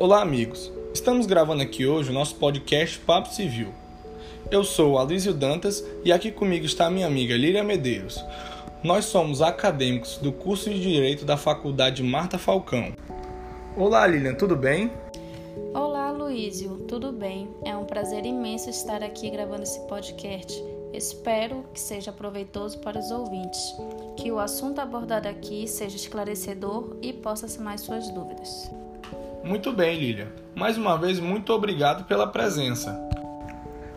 Olá, amigos. Estamos gravando aqui hoje o nosso podcast Papo Civil. Eu sou Aloysio Dantas e aqui comigo está minha amiga Lília Medeiros. Nós somos acadêmicos do curso de Direito da Faculdade Marta Falcão. Olá, Lilian, tudo bem? Olá, Luísio, tudo bem? É um prazer imenso estar aqui gravando esse podcast. Espero que seja proveitoso para os ouvintes, que o assunto abordado aqui seja esclarecedor e possa sanar suas dúvidas. Muito bem, Lilian. Mais uma vez, muito obrigado pela presença.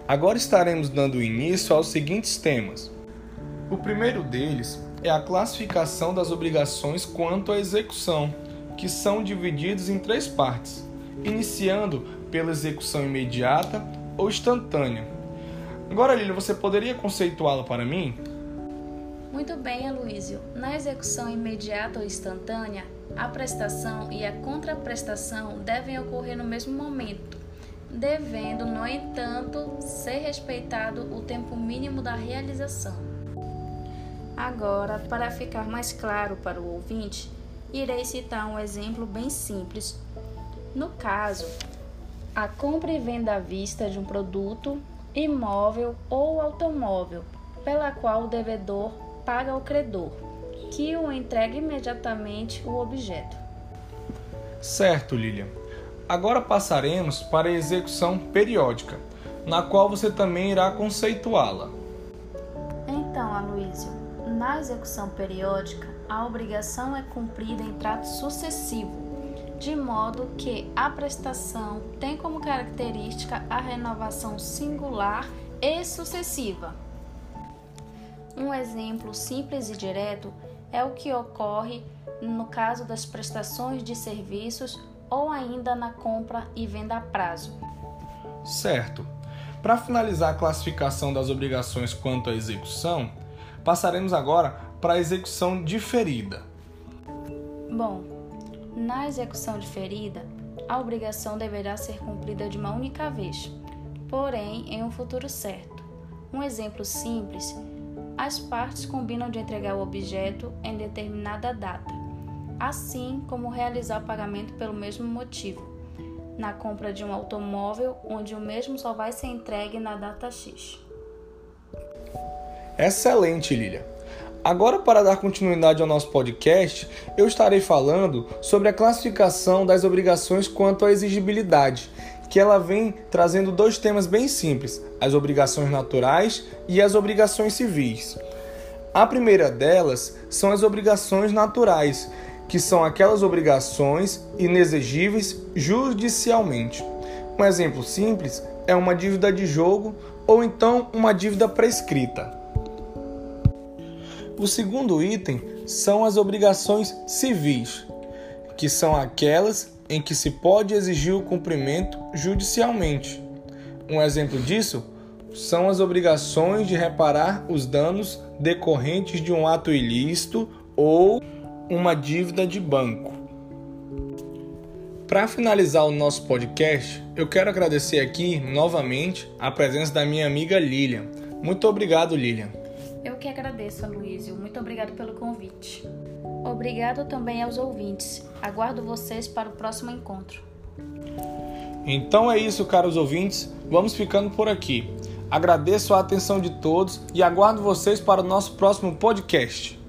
Agora estaremos dando início aos seguintes temas. O primeiro deles é a classificação das obrigações quanto à execução, que são divididos em três partes, iniciando pela execução imediata ou instantânea. Agora, Lilian, você poderia conceituá-la para mim? Muito bem, Aloysio. Na execução imediata ou instantânea, a prestação e a contraprestação devem ocorrer no mesmo momento, devendo, no entanto, ser respeitado o tempo mínimo da realização. Agora, para ficar mais claro para o ouvinte, irei citar um exemplo bem simples. No caso, a compra e venda à vista de um produto, imóvel ou automóvel, pela qual o devedor paga ao credor, que o entregue imediatamente o objeto. Certo, Lilian. Agora passaremos para a execução periódica, na qual você também irá conceituá-la. Então, Aloysio, na execução periódica, a obrigação é cumprida em trato sucessivo, de modo que a prestação tem como característica a renovação singular e sucessiva. Um exemplo simples e direto é o que ocorre no caso das prestações de serviços ou ainda na compra e venda a prazo. Certo. Para finalizar a classificação das obrigações quanto à execução, passaremos agora para a execução diferida. Bom, na execução diferida, a obrigação deverá ser cumprida de uma única vez, porém em um futuro certo. Um exemplo simples as partes combinam de entregar o objeto em determinada data, assim como realizar o pagamento pelo mesmo motivo, na compra de um automóvel, onde o mesmo só vai ser entregue na data X. Excelente, Lilia. Agora, para dar continuidade ao nosso podcast, eu estarei falando sobre a classificação das obrigações quanto à exigibilidade, que ela vem trazendo dois temas bem simples: as obrigações naturais e as obrigações civis. A primeira delas são as obrigações naturais, que são aquelas obrigações inexigíveis judicialmente. Um exemplo simples é uma dívida de jogo ou então uma dívida prescrita. O segundo item são as obrigações civis, que são aquelas em que se pode exigir o cumprimento judicialmente. Um exemplo disso são as obrigações de reparar os danos decorrentes de um ato ilícito ou uma dívida de banco. Para finalizar o nosso podcast, eu quero agradecer aqui novamente a presença da minha amiga Lilian. Muito obrigado, Lilian. Eu que agradeço, Aloysio. Muito obrigado pelo convite. Obrigado também aos ouvintes. Aguardo vocês para o próximo encontro. Então é isso, caros ouvintes. Vamos ficando por aqui. Agradeço a atenção de todos e aguardo vocês para o nosso próximo podcast.